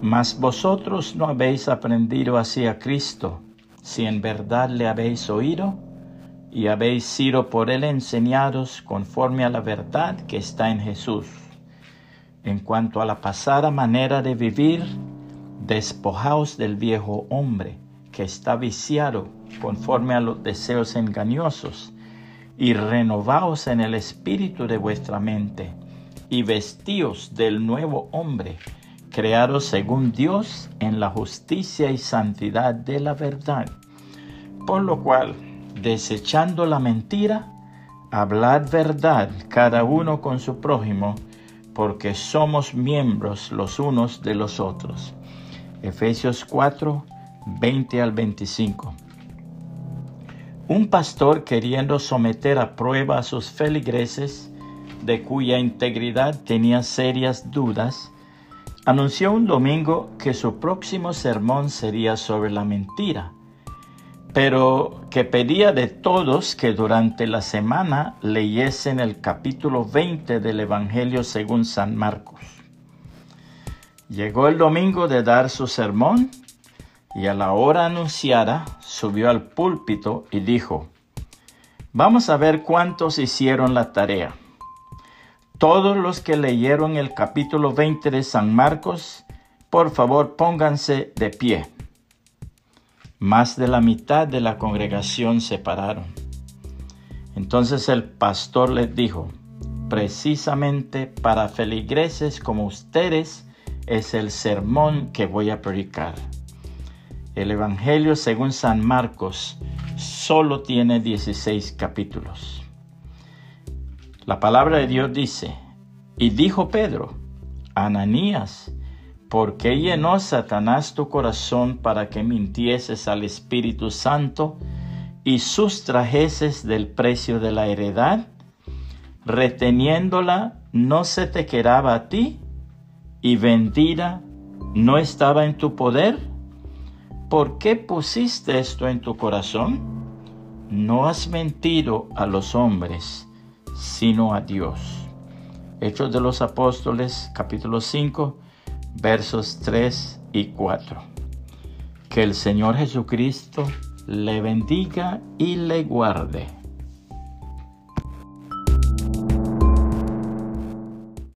Mas vosotros no habéis aprendido así a Cristo, si en verdad le habéis oído y habéis sido por él enseñados conforme a la verdad que está en Jesús. En cuanto a la pasada manera de vivir, despojaos del viejo hombre que está viciado conforme a los deseos engañosos, y renovaos en el espíritu de vuestra mente, y vestíos del nuevo hombre, creados según Dios en la justicia y santidad de la verdad. Por lo cual, desechando la mentira, hablad verdad cada uno con su prójimo, porque somos miembros los unos de los otros. Efesios 4, 20 al 25. Un pastor queriendo someter a prueba a sus feligreses, de cuya integridad tenía serias dudas, anunció un domingo que su próximo sermón sería sobre la mentira, pero que pedía de todos que durante la semana leyesen el capítulo 20 del Evangelio según San Marcos. Llegó el domingo de dar su sermón y a la hora anunciada subió al púlpito y dijo, Vamos a ver cuántos hicieron la tarea. Todos los que leyeron el capítulo 20 de San Marcos, por favor pónganse de pie. Más de la mitad de la congregación se pararon. Entonces el pastor les dijo, precisamente para feligreses como ustedes es el sermón que voy a predicar. El Evangelio según San Marcos solo tiene 16 capítulos. La palabra de Dios dice, y dijo Pedro, Ananías, ¿por qué llenó Satanás tu corazón para que mintieses al Espíritu Santo y sustrajeses del precio de la heredad? Reteniéndola, ¿no se te quedaba a ti? ¿Y vendida no estaba en tu poder? ¿Por qué pusiste esto en tu corazón? No has mentido a los hombres sino a Dios. Hechos de los Apóstoles capítulo 5 versos 3 y 4. Que el Señor Jesucristo le bendiga y le guarde.